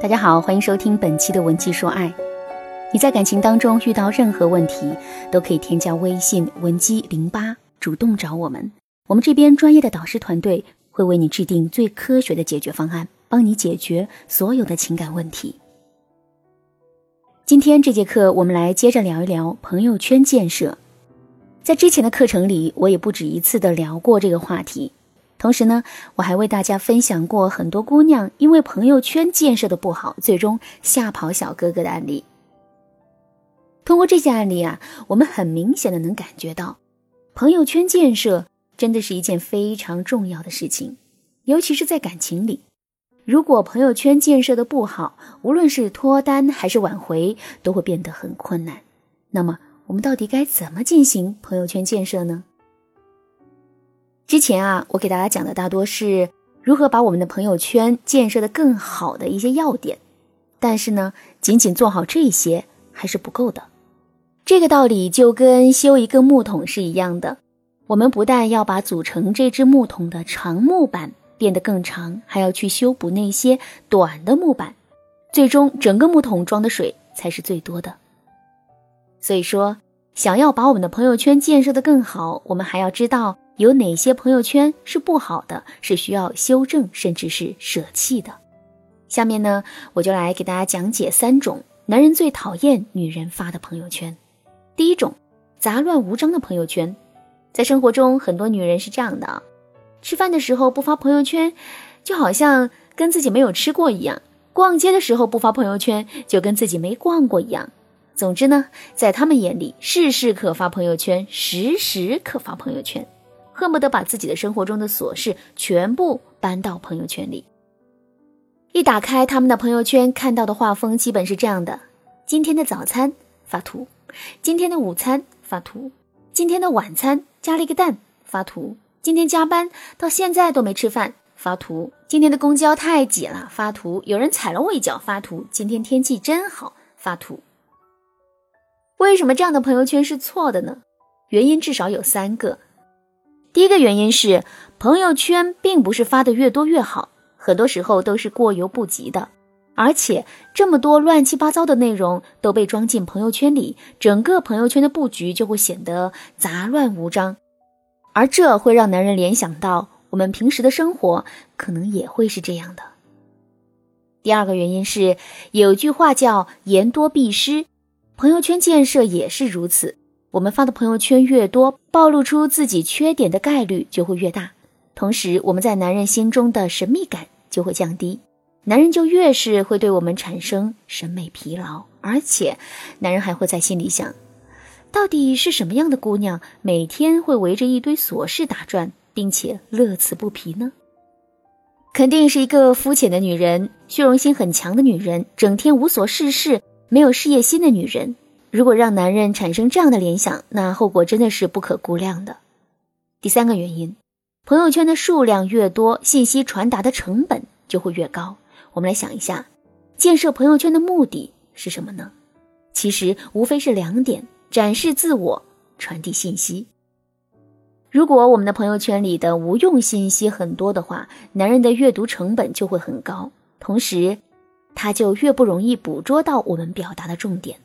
大家好，欢迎收听本期的《文姬说爱》。你在感情当中遇到任何问题，都可以添加微信文姬零八，主动找我们。我们这边专业的导师团队会为你制定最科学的解决方案，帮你解决所有的情感问题。今天这节课，我们来接着聊一聊朋友圈建设。在之前的课程里，我也不止一次的聊过这个话题。同时呢，我还为大家分享过很多姑娘因为朋友圈建设的不好，最终吓跑小哥哥的案例。通过这些案例啊，我们很明显的能感觉到，朋友圈建设真的是一件非常重要的事情，尤其是在感情里。如果朋友圈建设的不好，无论是脱单还是挽回，都会变得很困难。那么，我们到底该怎么进行朋友圈建设呢？之前啊，我给大家讲的大多是如何把我们的朋友圈建设的更好的一些要点，但是呢，仅仅做好这些还是不够的。这个道理就跟修一个木桶是一样的，我们不但要把组成这只木桶的长木板变得更长，还要去修补那些短的木板，最终整个木桶装的水才是最多的。所以说，想要把我们的朋友圈建设的更好，我们还要知道。有哪些朋友圈是不好的，是需要修正，甚至是舍弃的？下面呢，我就来给大家讲解三种男人最讨厌女人发的朋友圈。第一种，杂乱无章的朋友圈。在生活中，很多女人是这样的：吃饭的时候不发朋友圈，就好像跟自己没有吃过一样；逛街的时候不发朋友圈，就跟自己没逛过一样。总之呢，在他们眼里，事事可发朋友圈，时时可发朋友圈。恨不得把自己的生活中的琐事全部搬到朋友圈里。一打开他们的朋友圈，看到的画风基本是这样的：今天的早餐发图，今天的午餐发图，今天的晚餐加了一个蛋发图，今天加班到现在都没吃饭发图，今天的公交太挤了发图，有人踩了我一脚发图，今天天气真好发图。为什么这样的朋友圈是错的呢？原因至少有三个。第一个原因是，朋友圈并不是发的越多越好，很多时候都是过犹不及的。而且这么多乱七八糟的内容都被装进朋友圈里，整个朋友圈的布局就会显得杂乱无章，而这会让男人联想到我们平时的生活可能也会是这样的。第二个原因是，有句话叫“言多必失”，朋友圈建设也是如此。我们发的朋友圈越多，暴露出自己缺点的概率就会越大。同时，我们在男人心中的神秘感就会降低，男人就越是会对我们产生审美疲劳。而且，男人还会在心里想：到底是什么样的姑娘每天会围着一堆琐事打转，并且乐此不疲呢？肯定是一个肤浅的女人，虚荣心很强的女人，整天无所事事、没有事业心的女人。如果让男人产生这样的联想，那后果真的是不可估量的。第三个原因，朋友圈的数量越多，信息传达的成本就会越高。我们来想一下，建设朋友圈的目的是什么呢？其实无非是两点：展示自我，传递信息。如果我们的朋友圈里的无用信息很多的话，男人的阅读成本就会很高，同时他就越不容易捕捉到我们表达的重点。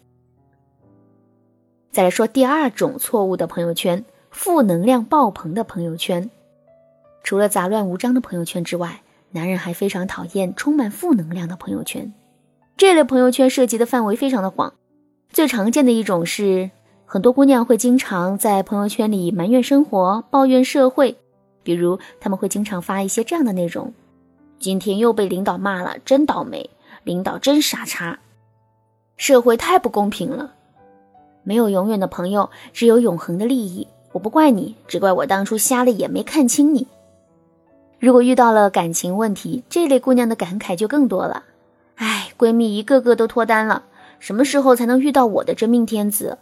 再来说第二种错误的朋友圈，负能量爆棚的朋友圈。除了杂乱无章的朋友圈之外，男人还非常讨厌充满负能量的朋友圈。这类朋友圈涉及的范围非常的广，最常见的一种是，很多姑娘会经常在朋友圈里埋怨生活、抱怨社会，比如他们会经常发一些这样的内容：今天又被领导骂了，真倒霉，领导真傻叉，社会太不公平了。没有永远的朋友，只有永恒的利益。我不怪你，只怪我当初瞎了眼没看清你。如果遇到了感情问题，这类姑娘的感慨就更多了。唉，闺蜜一个个都脱单了，什么时候才能遇到我的真命天子？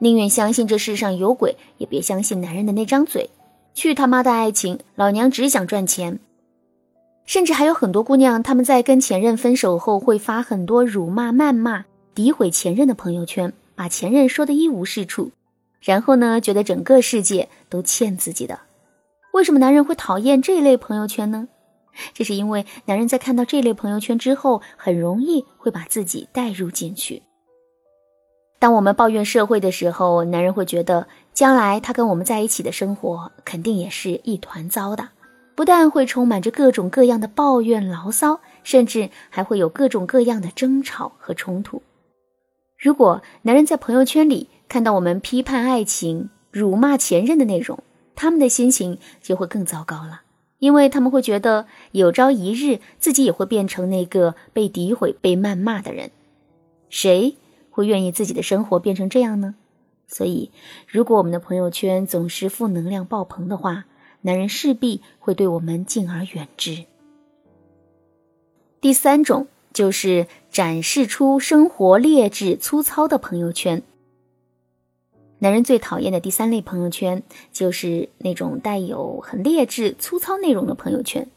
宁愿相信这世上有鬼，也别相信男人的那张嘴。去他妈的爱情，老娘只想赚钱。甚至还有很多姑娘，她们在跟前任分手后，会发很多辱骂、谩骂、诋毁前任的朋友圈。把前任说的一无是处，然后呢，觉得整个世界都欠自己的。为什么男人会讨厌这类朋友圈呢？这是因为男人在看到这类朋友圈之后，很容易会把自己带入进去。当我们抱怨社会的时候，男人会觉得将来他跟我们在一起的生活肯定也是一团糟的，不但会充满着各种各样的抱怨牢骚，甚至还会有各种各样的争吵和冲突。如果男人在朋友圈里看到我们批判爱情、辱骂前任的内容，他们的心情就会更糟糕了，因为他们会觉得有朝一日自己也会变成那个被诋毁、被谩骂的人。谁？会愿意自己的生活变成这样呢？所以，如果我们的朋友圈总是负能量爆棚的话，男人势必会对我们敬而远之。第三种就是展示出生活劣质、粗糙的朋友圈。男人最讨厌的第三类朋友圈就是那种带有很劣质、粗糙内容的朋友圈。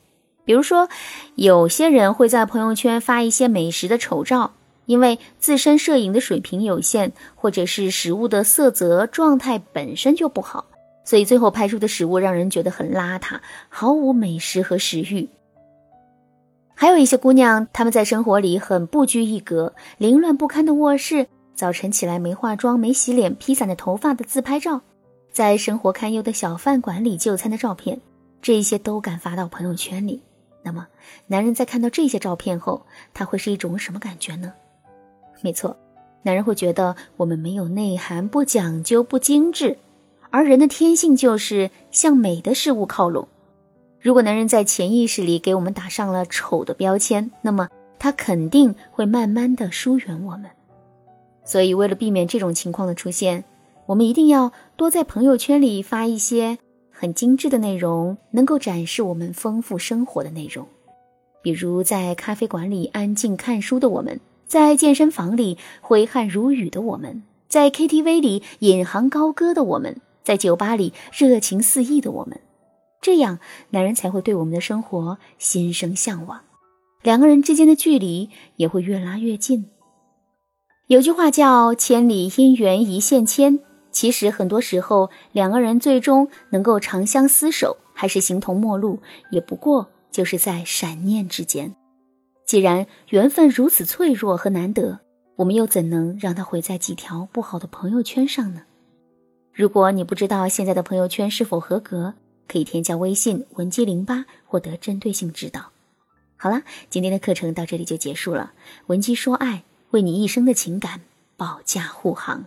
比如说，有些人会在朋友圈发一些美食的丑照。因为自身摄影的水平有限，或者是食物的色泽状态本身就不好，所以最后拍出的食物让人觉得很邋遢，毫无美食和食欲。还有一些姑娘，她们在生活里很不拘一格，凌乱不堪的卧室，早晨起来没化妆、没洗脸、披散着头发的自拍照，在生活堪忧的小饭馆里就餐的照片，这些都敢发到朋友圈里。那么，男人在看到这些照片后，他会是一种什么感觉呢？没错，男人会觉得我们没有内涵、不讲究、不精致，而人的天性就是向美的事物靠拢。如果男人在潜意识里给我们打上了丑的标签，那么他肯定会慢慢的疏远我们。所以，为了避免这种情况的出现，我们一定要多在朋友圈里发一些很精致的内容，能够展示我们丰富生活的内容，比如在咖啡馆里安静看书的我们。在健身房里挥汗如雨的我们，在 KTV 里引吭高歌的我们，在酒吧里热情四溢的我们，这样男人才会对我们的生活心生向往，两个人之间的距离也会越拉越近。有句话叫“千里姻缘一线牵”，其实很多时候两个人最终能够长相厮守，还是形同陌路，也不过就是在闪念之间。既然缘分如此脆弱和难得，我们又怎能让它毁在几条不好的朋友圈上呢？如果你不知道现在的朋友圈是否合格，可以添加微信文姬零八获得针对性指导。好了，今天的课程到这里就结束了。文姬说爱，为你一生的情感保驾护航。